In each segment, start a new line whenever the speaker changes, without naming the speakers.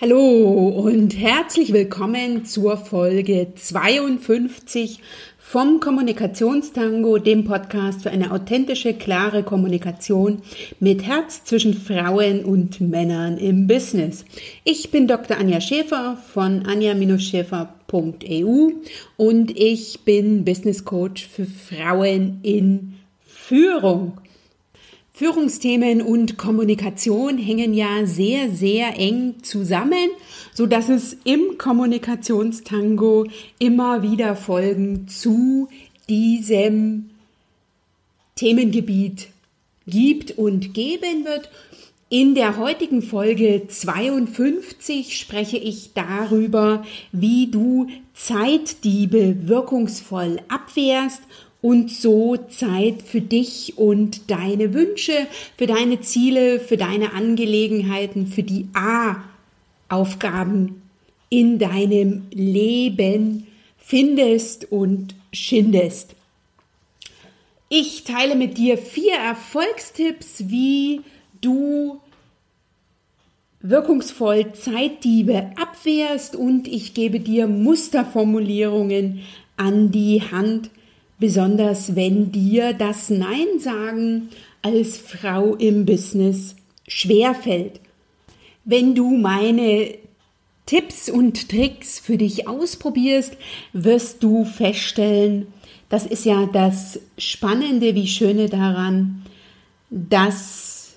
Hallo und herzlich willkommen zur Folge 52 vom Kommunikationstango, dem Podcast für eine authentische, klare Kommunikation mit Herz zwischen Frauen und Männern im Business. Ich bin Dr. Anja Schäfer von anja-schäfer.eu und ich bin Business Coach für Frauen in Führung. Führungsthemen und Kommunikation hängen ja sehr, sehr eng zusammen, so dass es im Kommunikationstango immer wieder Folgen zu diesem Themengebiet gibt und geben wird. In der heutigen Folge 52 spreche ich darüber, wie du Zeitdiebe wirkungsvoll abwehrst und so Zeit für dich und deine Wünsche, für deine Ziele, für deine Angelegenheiten, für die A-Aufgaben in deinem Leben findest und schindest. Ich teile mit dir vier Erfolgstipps, wie du wirkungsvoll Zeitdiebe abwehrst und ich gebe dir Musterformulierungen an die Hand, besonders wenn dir das Nein sagen als Frau im Business schwerfällt. Wenn du meine Tipps und Tricks für dich ausprobierst, wirst du feststellen, das ist ja das Spannende, wie Schöne daran, dass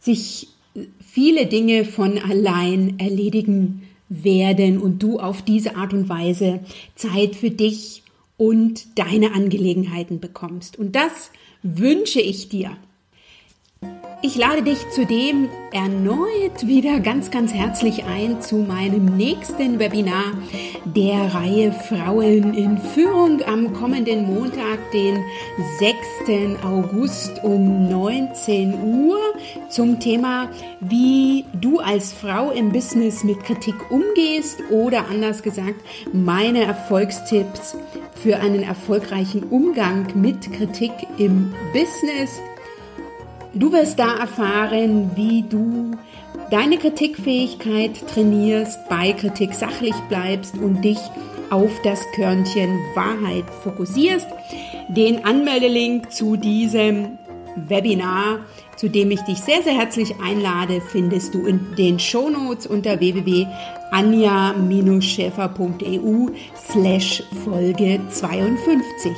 sich viele Dinge von allein erledigen werden und du auf diese Art und Weise Zeit für dich und deine Angelegenheiten bekommst. Und das wünsche ich dir. Ich lade dich zudem erneut wieder ganz, ganz herzlich ein zu meinem nächsten Webinar der Reihe Frauen in Führung am kommenden Montag, den 6. August um 19 Uhr zum Thema, wie du als Frau im Business mit Kritik umgehst oder anders gesagt, meine Erfolgstipps für einen erfolgreichen Umgang mit Kritik im Business. Du wirst da erfahren, wie du deine Kritikfähigkeit trainierst, bei Kritik sachlich bleibst und dich auf das Körnchen Wahrheit fokussierst. Den Anmeldelink zu diesem Webinar, zu dem ich dich sehr, sehr herzlich einlade, findest du in den Shownotes unter www.anja-schäfer.eu slash Folge 52.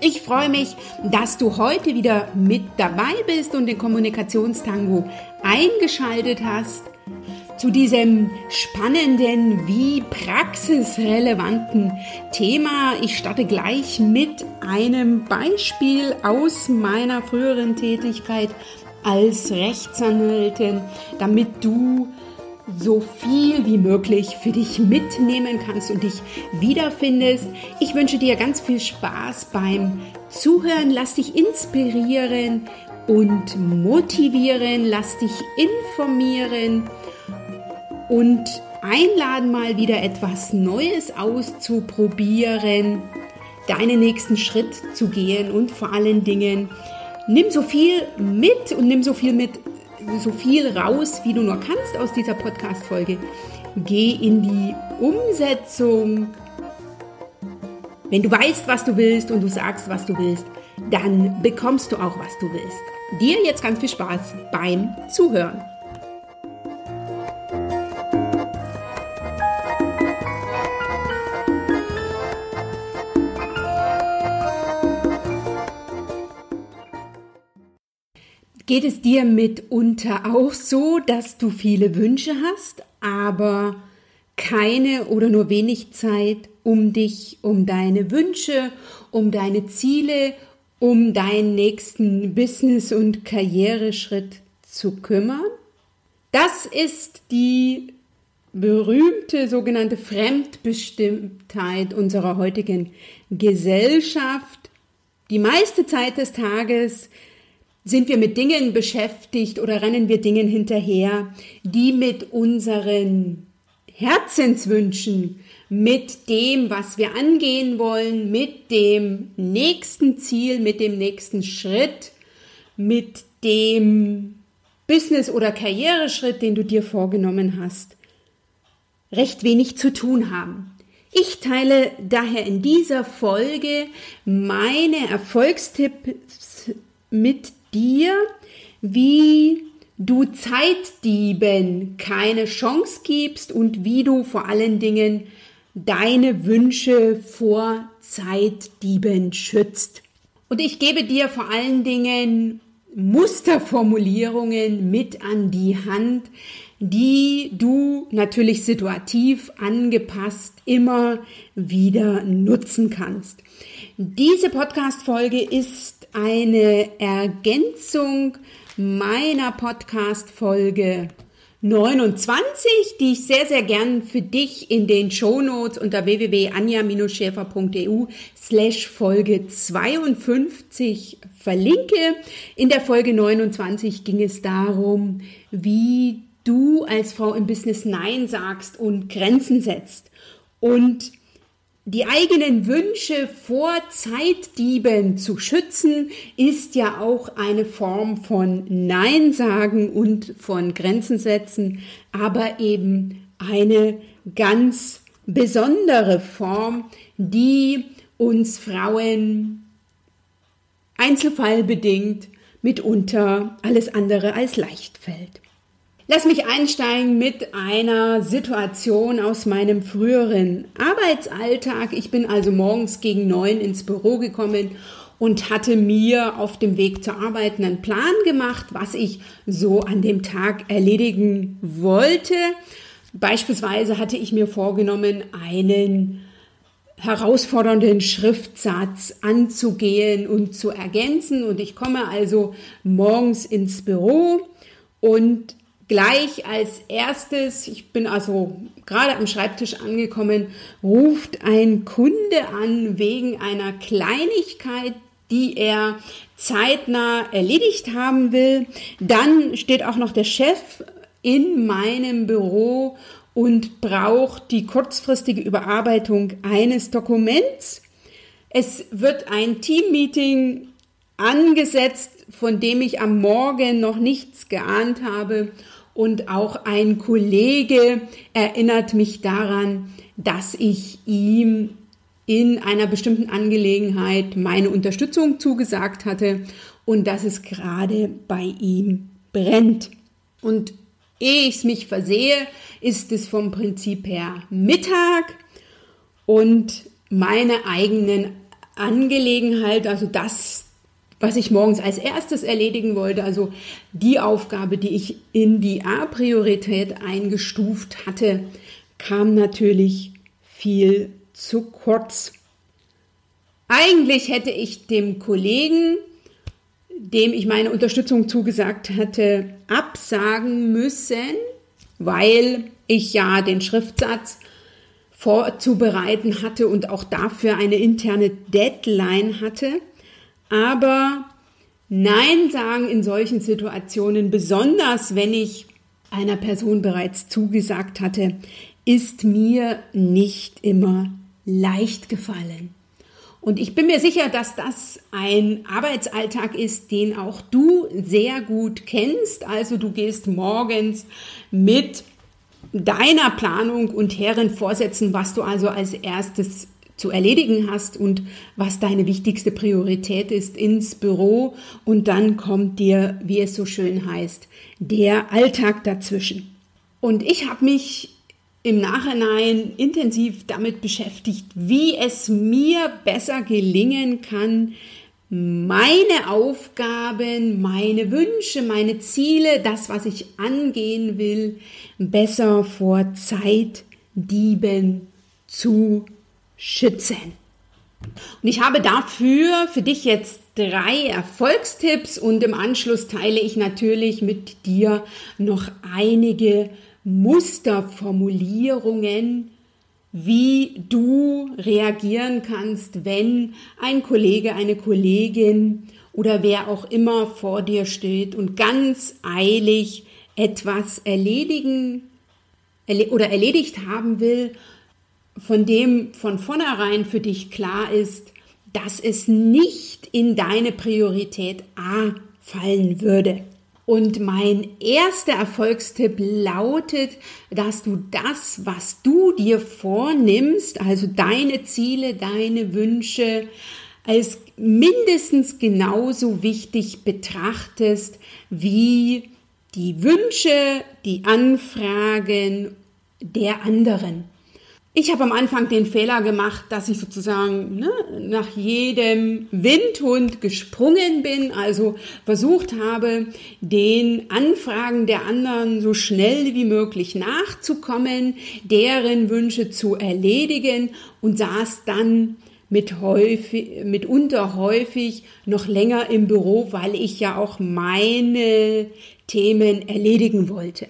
Ich freue mich, dass du heute wieder mit dabei bist und den Kommunikationstango eingeschaltet hast zu diesem spannenden wie praxisrelevanten Thema. Ich starte gleich mit einem Beispiel aus meiner früheren Tätigkeit als Rechtsanwältin, damit du so viel wie möglich für dich mitnehmen kannst und dich wiederfindest. Ich wünsche dir ganz viel Spaß beim Zuhören. Lass dich inspirieren und motivieren. Lass dich informieren und einladen, mal wieder etwas Neues auszuprobieren, deinen nächsten Schritt zu gehen und vor allen Dingen nimm so viel mit und nimm so viel mit, so viel raus, wie du nur kannst aus dieser Podcast-Folge. Geh in die Umsetzung. Wenn du weißt, was du willst und du sagst, was du willst, dann bekommst du auch, was du willst. Dir jetzt ganz viel Spaß beim Zuhören. Geht es dir mitunter auch so, dass du viele Wünsche hast, aber keine oder nur wenig Zeit, um dich um deine Wünsche, um deine Ziele, um deinen nächsten Business- und Karriereschritt zu kümmern? Das ist die berühmte sogenannte Fremdbestimmtheit unserer heutigen Gesellschaft. Die meiste Zeit des Tages sind wir mit Dingen beschäftigt oder rennen wir Dingen hinterher, die mit unseren Herzenswünschen, mit dem, was wir angehen wollen, mit dem nächsten Ziel, mit dem nächsten Schritt, mit dem Business- oder Karriereschritt, den du dir vorgenommen hast, recht wenig zu tun haben. Ich teile daher in dieser Folge meine Erfolgstipps mit dir, wie du Zeitdieben keine Chance gibst und wie du vor allen Dingen deine Wünsche vor Zeitdieben schützt. Und ich gebe dir vor allen Dingen Musterformulierungen mit an die Hand, die du natürlich situativ angepasst immer wieder nutzen kannst. Diese Podcast-Folge ist eine Ergänzung meiner Podcast-Folge 29, die ich sehr, sehr gern für dich in den Shownotes unter www.anja-schäfer.eu slash Folge 52 verlinke. In der Folge 29 ging es darum, wie du als Frau im Business Nein sagst und Grenzen setzt. Und die eigenen Wünsche vor Zeitdieben zu schützen, ist ja auch eine Form von Nein sagen und von Grenzen setzen, aber eben eine ganz besondere Form, die uns Frauen einzelfallbedingt mitunter alles andere als leicht fällt. Lass mich einsteigen mit einer Situation aus meinem früheren Arbeitsalltag. Ich bin also morgens gegen neun ins Büro gekommen und hatte mir auf dem Weg zur Arbeit einen Plan gemacht, was ich so an dem Tag erledigen wollte. Beispielsweise hatte ich mir vorgenommen, einen herausfordernden Schriftsatz anzugehen und zu ergänzen. Und ich komme also morgens ins Büro und gleich als erstes, ich bin also gerade am Schreibtisch angekommen, ruft ein Kunde an wegen einer Kleinigkeit, die er zeitnah erledigt haben will. Dann steht auch noch der Chef in meinem Büro und braucht die kurzfristige Überarbeitung eines Dokuments. Es wird ein Teammeeting angesetzt, von dem ich am Morgen noch nichts geahnt habe und auch ein Kollege erinnert mich daran, dass ich ihm in einer bestimmten Angelegenheit meine Unterstützung zugesagt hatte und dass es gerade bei ihm brennt. Und ehe ich mich versehe, ist es vom Prinzip her Mittag und meine eigenen Angelegenheit, also das, was ich morgens als erstes erledigen wollte, also die Aufgabe, die ich in die A-Priorität eingestuft hatte, kam natürlich viel zu kurz. Eigentlich hätte ich dem Kollegen, dem ich meine Unterstützung zugesagt hatte, absagen müssen, weil ich ja den Schriftsatz vorzubereiten hatte und auch dafür eine interne Deadline hatte. Aber Nein sagen in solchen Situationen, besonders wenn ich einer Person bereits zugesagt hatte, ist mir nicht immer leicht gefallen. Und ich bin mir sicher, dass das ein Arbeitsalltag ist, den auch du sehr gut kennst. Also du gehst morgens mit deiner Planung und Herren vorsetzen, was du also als erstes zu erledigen hast und was deine wichtigste Priorität ist ins Büro und dann kommt dir, wie es so schön heißt, der Alltag dazwischen. Und ich habe mich im Nachhinein intensiv damit beschäftigt, wie es mir besser gelingen kann, meine Aufgaben, meine Wünsche, meine Ziele, das, was ich angehen will, besser vor Zeitdieben zu schützen. Und ich habe dafür für dich jetzt drei Erfolgstipps und im Anschluss teile ich natürlich mit dir noch einige Musterformulierungen, wie du reagieren kannst, wenn ein Kollege, eine Kollegin oder wer auch immer vor dir steht und ganz eilig etwas erledigen oder erledigt haben will von dem von vornherein für dich klar ist, dass es nicht in deine Priorität A fallen würde. Und mein erster Erfolgstipp lautet, dass du das, was du dir vornimmst, also deine Ziele, deine Wünsche, als mindestens genauso wichtig betrachtest wie die Wünsche, die Anfragen der anderen. Ich habe am Anfang den Fehler gemacht, dass ich sozusagen ne, nach jedem Windhund gesprungen bin, also versucht habe, den Anfragen der anderen so schnell wie möglich nachzukommen, deren Wünsche zu erledigen und saß dann mit häufig, mitunter häufig noch länger im Büro, weil ich ja auch meine Themen erledigen wollte.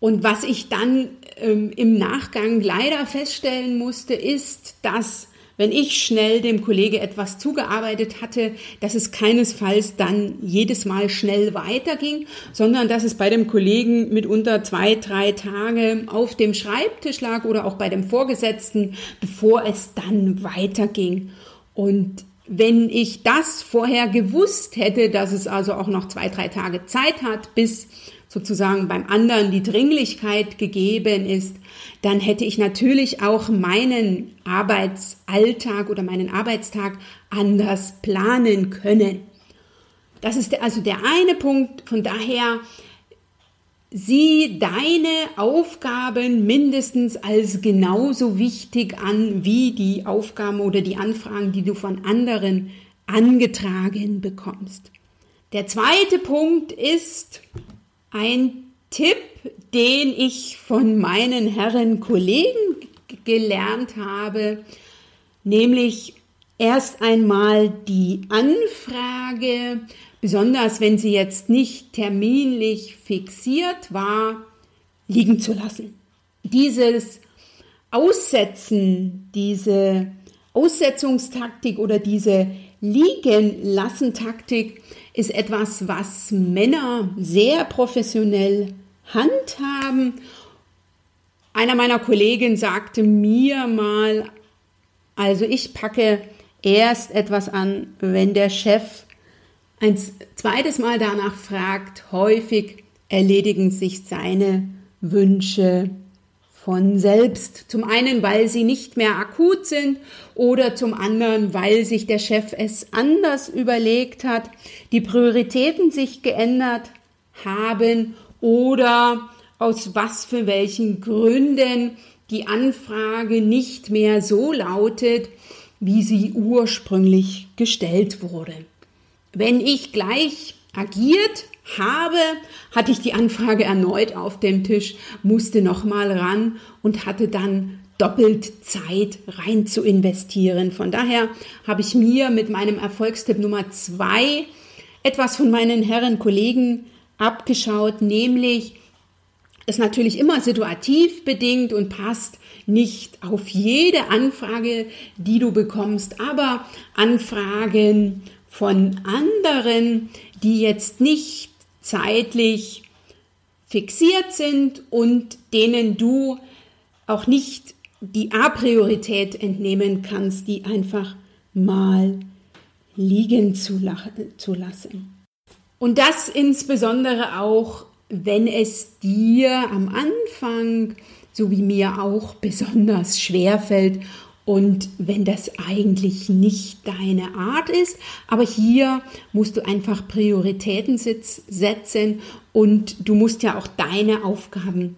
Und was ich dann ähm, im Nachgang leider feststellen musste, ist, dass wenn ich schnell dem Kollege etwas zugearbeitet hatte, dass es keinesfalls dann jedes Mal schnell weiterging, sondern dass es bei dem Kollegen mitunter zwei, drei Tage auf dem Schreibtisch lag oder auch bei dem Vorgesetzten, bevor es dann weiterging. Und wenn ich das vorher gewusst hätte, dass es also auch noch zwei, drei Tage Zeit hat, bis sozusagen beim anderen die Dringlichkeit gegeben ist, dann hätte ich natürlich auch meinen Arbeitsalltag oder meinen Arbeitstag anders planen können. Das ist also der eine Punkt. Von daher sieh deine Aufgaben mindestens als genauso wichtig an wie die Aufgaben oder die Anfragen, die du von anderen angetragen bekommst. Der zweite Punkt ist, ein Tipp, den ich von meinen Herren Kollegen gelernt habe, nämlich erst einmal die Anfrage, besonders wenn sie jetzt nicht terminlich fixiert war, liegen zu lassen. Dieses Aussetzen, diese Aussetzungstaktik oder diese Liegen-Lassen-Taktik ist etwas, was Männer sehr professionell handhaben. Einer meiner Kollegen sagte mir mal, also ich packe erst etwas an, wenn der Chef ein zweites Mal danach fragt. Häufig erledigen sich seine Wünsche von selbst. Zum einen, weil sie nicht mehr akut sind oder zum anderen, weil sich der Chef es anders überlegt hat, die Prioritäten sich geändert haben oder aus was für welchen Gründen die Anfrage nicht mehr so lautet, wie sie ursprünglich gestellt wurde. Wenn ich gleich agiert habe, hatte ich die Anfrage erneut auf dem Tisch, musste nochmal ran und hatte dann doppelt Zeit rein zu investieren. Von daher habe ich mir mit meinem Erfolgstipp Nummer zwei etwas von meinen Herren Kollegen abgeschaut, nämlich ist natürlich immer situativ bedingt und passt nicht auf jede Anfrage, die du bekommst, aber Anfragen von anderen, die jetzt nicht zeitlich fixiert sind und denen du auch nicht die A-Priorität entnehmen kannst, die einfach mal liegen zu, zu lassen. Und das insbesondere auch, wenn es dir am Anfang, so wie mir auch, besonders schwer fällt und wenn das eigentlich nicht deine Art ist, aber hier musst du einfach Prioritäten setzen und du musst ja auch deine Aufgaben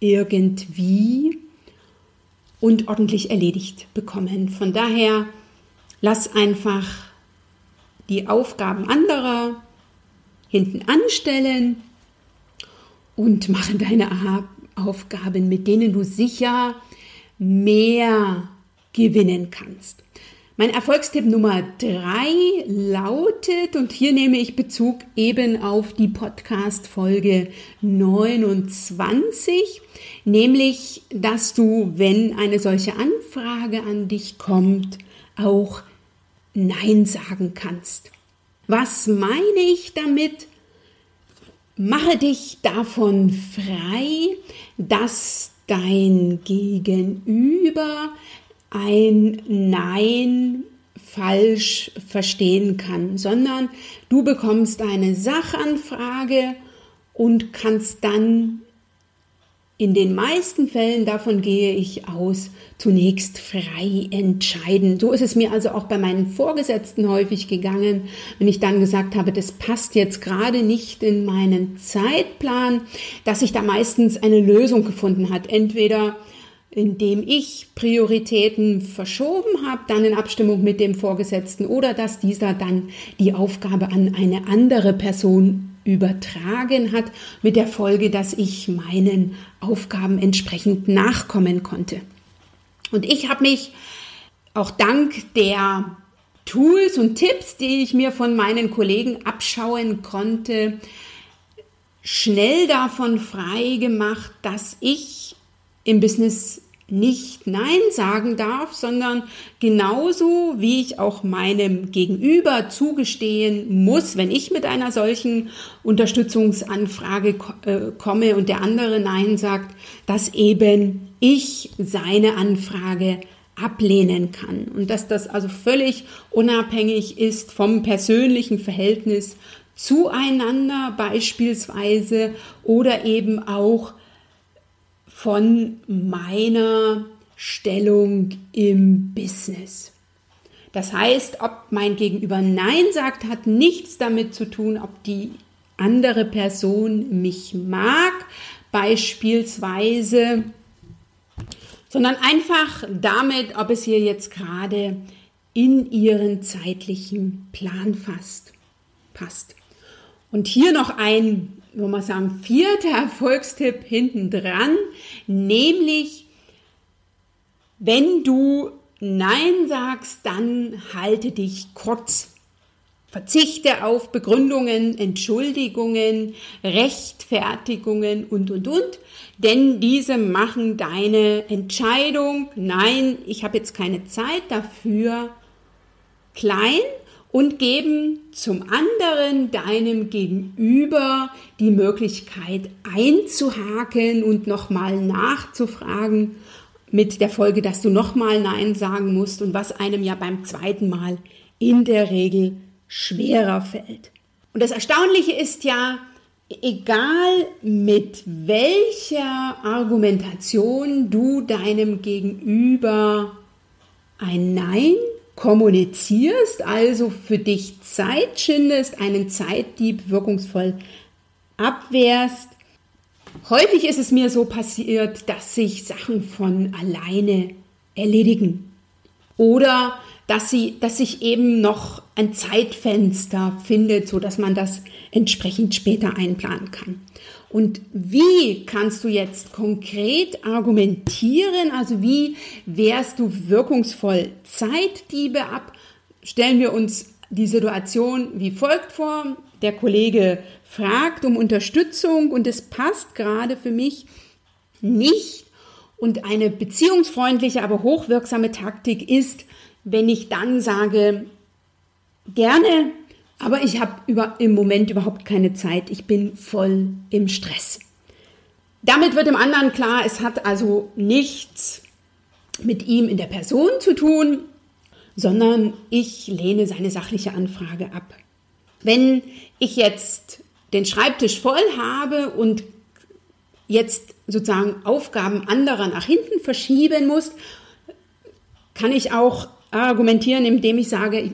irgendwie und ordentlich erledigt bekommen. Von daher lass einfach die Aufgaben anderer hinten anstellen und mache deine Aufgaben, mit denen du sicher mehr gewinnen kannst. Mein Erfolgstipp Nummer drei lautet, und hier nehme ich Bezug eben auf die Podcast-Folge 29, nämlich, dass du, wenn eine solche Anfrage an dich kommt, auch Nein sagen kannst. Was meine ich damit? Mache dich davon frei, dass dein Gegenüber ein Nein falsch verstehen kann, sondern du bekommst eine Sachanfrage und kannst dann in den meisten Fällen, davon gehe ich aus, zunächst frei entscheiden. So ist es mir also auch bei meinen Vorgesetzten häufig gegangen, wenn ich dann gesagt habe, das passt jetzt gerade nicht in meinen Zeitplan, dass sich da meistens eine Lösung gefunden hat. Entweder indem ich Prioritäten verschoben habe, dann in Abstimmung mit dem Vorgesetzten oder dass dieser dann die Aufgabe an eine andere Person übertragen hat, mit der Folge, dass ich meinen Aufgaben entsprechend nachkommen konnte. Und ich habe mich auch dank der Tools und Tipps, die ich mir von meinen Kollegen abschauen konnte, schnell davon frei gemacht, dass ich im Business nicht Nein sagen darf, sondern genauso wie ich auch meinem Gegenüber zugestehen muss, wenn ich mit einer solchen Unterstützungsanfrage äh, komme und der andere Nein sagt, dass eben ich seine Anfrage ablehnen kann. Und dass das also völlig unabhängig ist vom persönlichen Verhältnis zueinander beispielsweise oder eben auch von meiner Stellung im Business. Das heißt, ob mein Gegenüber Nein sagt, hat nichts damit zu tun, ob die andere Person mich mag, beispielsweise, sondern einfach damit, ob es hier jetzt gerade in ihren zeitlichen Plan fasst, passt. Und hier noch ein würde man sagen, vierter Erfolgstipp hinten dran, nämlich wenn du Nein sagst, dann halte dich kurz. Verzichte auf Begründungen, Entschuldigungen, Rechtfertigungen und, und, und, denn diese machen deine Entscheidung, nein, ich habe jetzt keine Zeit dafür, klein und geben zum anderen deinem Gegenüber die Möglichkeit einzuhaken und nochmal nachzufragen, mit der Folge, dass du nochmal Nein sagen musst und was einem ja beim zweiten Mal in der Regel schwerer fällt. Und das Erstaunliche ist ja, egal mit welcher Argumentation du deinem Gegenüber ein Nein kommunizierst, also für dich Zeit schindest, einen Zeitdieb wirkungsvoll abwehrst. Häufig ist es mir so passiert, dass sich Sachen von alleine erledigen oder dass sie, dass sich eben noch ein Zeitfenster findet, so dass man das entsprechend später einplanen kann. Und wie kannst du jetzt konkret argumentieren? Also wie wehrst du wirkungsvoll Zeitdiebe ab? Stellen wir uns die Situation wie folgt vor. Der Kollege fragt um Unterstützung und es passt gerade für mich nicht. Und eine beziehungsfreundliche, aber hochwirksame Taktik ist, wenn ich dann sage, gerne, aber ich habe im Moment überhaupt keine Zeit. Ich bin voll im Stress. Damit wird dem anderen klar, es hat also nichts mit ihm in der Person zu tun, sondern ich lehne seine sachliche Anfrage ab. Wenn ich jetzt den Schreibtisch voll habe und jetzt sozusagen Aufgaben anderer nach hinten verschieben muss, kann ich auch argumentieren, indem ich sage,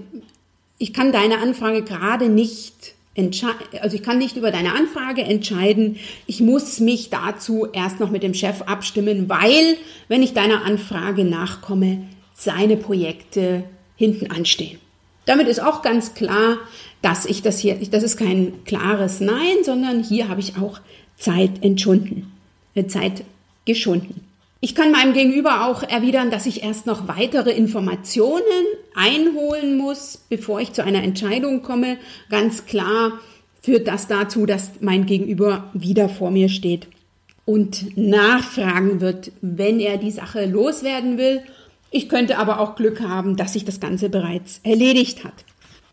ich kann deine Anfrage gerade nicht entscheiden, also ich kann nicht über deine Anfrage entscheiden. Ich muss mich dazu erst noch mit dem Chef abstimmen, weil, wenn ich deiner Anfrage nachkomme, seine Projekte hinten anstehen. Damit ist auch ganz klar, dass ich das hier, das ist kein klares Nein, sondern hier habe ich auch Zeit entschunden, äh, Zeit geschunden. Ich kann meinem Gegenüber auch erwidern, dass ich erst noch weitere Informationen einholen muss, bevor ich zu einer Entscheidung komme. Ganz klar führt das dazu, dass mein Gegenüber wieder vor mir steht und nachfragen wird, wenn er die Sache loswerden will. Ich könnte aber auch Glück haben, dass sich das Ganze bereits erledigt hat.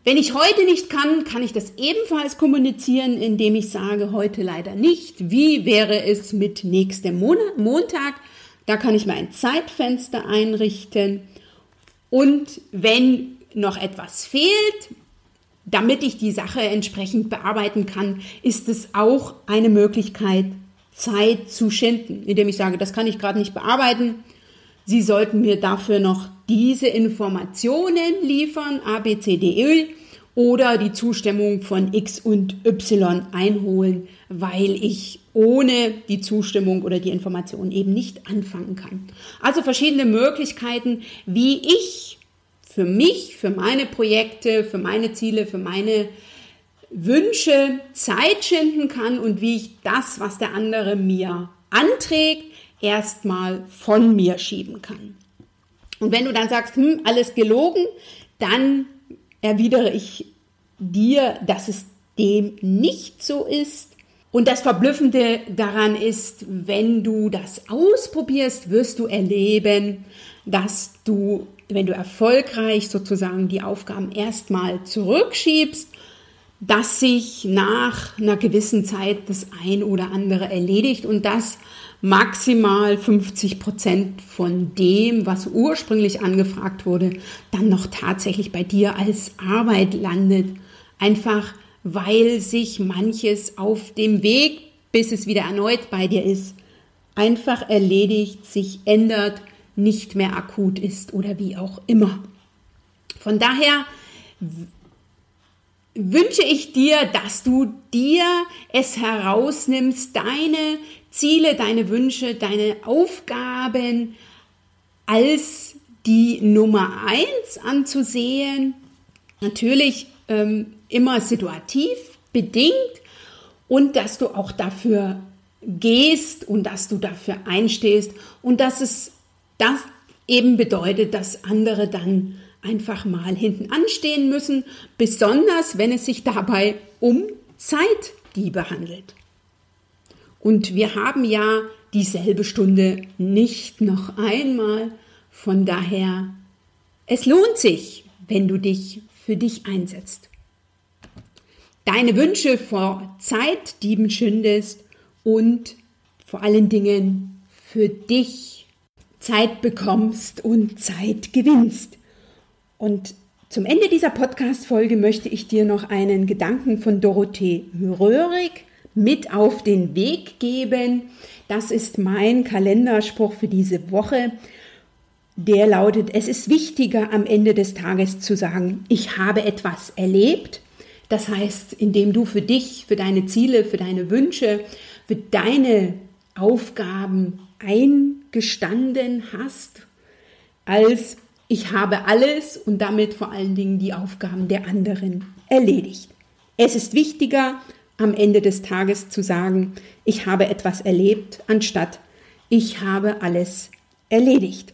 Wenn ich heute nicht kann, kann ich das ebenfalls kommunizieren, indem ich sage, heute leider nicht. Wie wäre es mit nächstem Montag? Da kann ich mir ein Zeitfenster einrichten. Und wenn noch etwas fehlt, damit ich die Sache entsprechend bearbeiten kann, ist es auch eine Möglichkeit, Zeit zu schinden, indem ich sage, das kann ich gerade nicht bearbeiten. Sie sollten mir dafür noch diese Informationen liefern, A, B, C, D, E, oder die Zustimmung von X und Y einholen, weil ich ohne die Zustimmung oder die Information eben nicht anfangen kann. Also verschiedene Möglichkeiten, wie ich für mich, für meine Projekte, für meine Ziele, für meine Wünsche Zeit schinden kann und wie ich das, was der andere mir anträgt, erstmal von mir schieben kann. Und wenn du dann sagst, hm, alles gelogen, dann erwidere ich dir, dass es dem nicht so ist. Und das Verblüffende daran ist, wenn du das ausprobierst, wirst du erleben, dass du, wenn du erfolgreich sozusagen die Aufgaben erstmal zurückschiebst, dass sich nach einer gewissen Zeit das ein oder andere erledigt und das maximal 50 Prozent von dem, was ursprünglich angefragt wurde, dann noch tatsächlich bei dir als Arbeit landet. Einfach weil sich manches auf dem Weg, bis es wieder erneut bei dir ist, einfach erledigt, sich ändert, nicht mehr akut ist oder wie auch immer. Von daher wünsche ich dir, dass du dir es herausnimmst, deine Ziele, deine Wünsche, deine Aufgaben als die Nummer eins anzusehen. Natürlich ähm, immer situativ bedingt und dass du auch dafür gehst und dass du dafür einstehst und dass es das eben bedeutet, dass andere dann einfach mal hinten anstehen müssen, besonders wenn es sich dabei um Zeitdiebe handelt. Und wir haben ja dieselbe Stunde nicht noch einmal. Von daher, es lohnt sich, wenn du dich für dich einsetzt. Deine Wünsche vor Zeitdieben schindest und vor allen Dingen für dich Zeit bekommst und Zeit gewinnst. Und zum Ende dieser Podcast-Folge möchte ich dir noch einen Gedanken von Dorothee Röhrig mit auf den Weg geben. Das ist mein Kalenderspruch für diese Woche. Der lautet, es ist wichtiger am Ende des Tages zu sagen, ich habe etwas erlebt. Das heißt, indem du für dich, für deine Ziele, für deine Wünsche, für deine Aufgaben eingestanden hast, als ich habe alles und damit vor allen Dingen die Aufgaben der anderen erledigt. Es ist wichtiger, am Ende des Tages zu sagen, ich habe etwas erlebt, anstatt ich habe alles erledigt.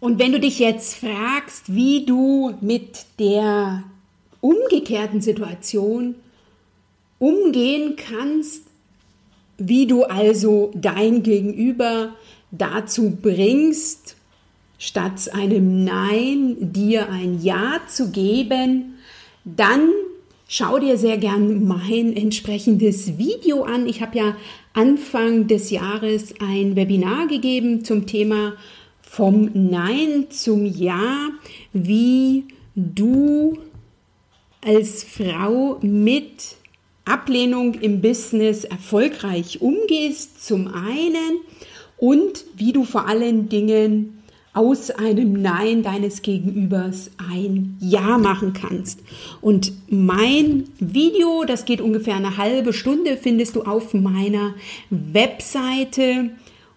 Und wenn du dich jetzt fragst, wie du mit der umgekehrten Situation umgehen kannst, wie du also dein Gegenüber dazu bringst, statt einem Nein dir ein Ja zu geben, dann Schau dir sehr gern mein entsprechendes Video an. Ich habe ja Anfang des Jahres ein Webinar gegeben zum Thema vom Nein zum Ja, wie du als Frau mit Ablehnung im Business erfolgreich umgehst, zum einen, und wie du vor allen Dingen aus einem Nein deines Gegenübers ein Ja machen kannst. Und mein Video, das geht ungefähr eine halbe Stunde, findest du auf meiner Webseite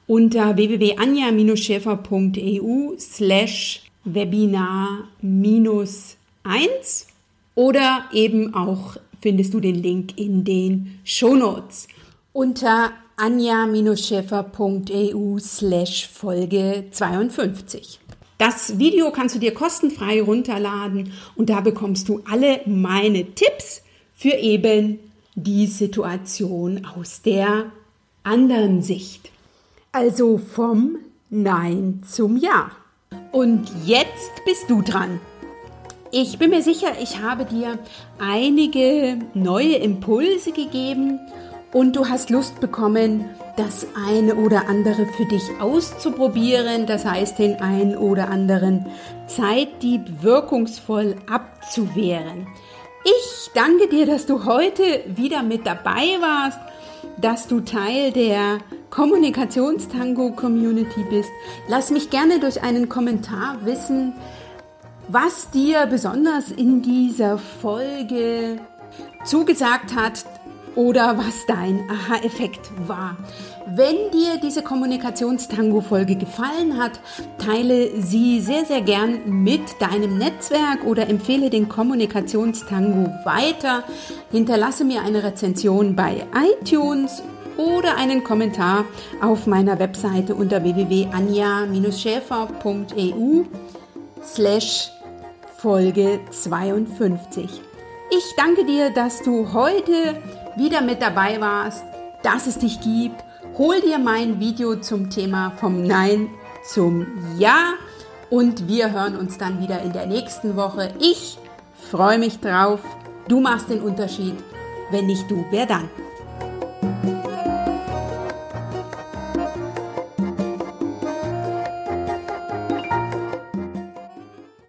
unter www.anja-schäfer.eu slash webinar minus 1 oder eben auch findest du den Link in den Shownotes. Unter anja-schäfer.eu slash Folge 52. Das Video kannst du dir kostenfrei runterladen und da bekommst du alle meine Tipps für eben die Situation aus der anderen Sicht. Also vom Nein zum Ja. Und jetzt bist du dran. Ich bin mir sicher, ich habe dir einige neue Impulse gegeben und du hast Lust bekommen, das eine oder andere für dich auszuprobieren, das heißt den ein oder anderen Zeitdieb wirkungsvoll abzuwehren. Ich danke dir, dass du heute wieder mit dabei warst, dass du Teil der Kommunikationstango-Community bist. Lass mich gerne durch einen Kommentar wissen, was dir besonders in dieser Folge zugesagt hat, oder was dein Aha-Effekt war. Wenn dir diese Kommunikationstango-Folge gefallen hat, teile sie sehr, sehr gern mit deinem Netzwerk oder empfehle den Kommunikationstango weiter. Hinterlasse mir eine Rezension bei iTunes oder einen Kommentar auf meiner Webseite unter www.anja-schäfer.eu slash Folge 52. Ich danke dir, dass du heute wieder mit dabei warst, dass es dich gibt. Hol dir mein Video zum Thema vom Nein zum Ja und wir hören uns dann wieder in der nächsten Woche. Ich freue mich drauf. Du machst den Unterschied. Wenn nicht du, wer dann?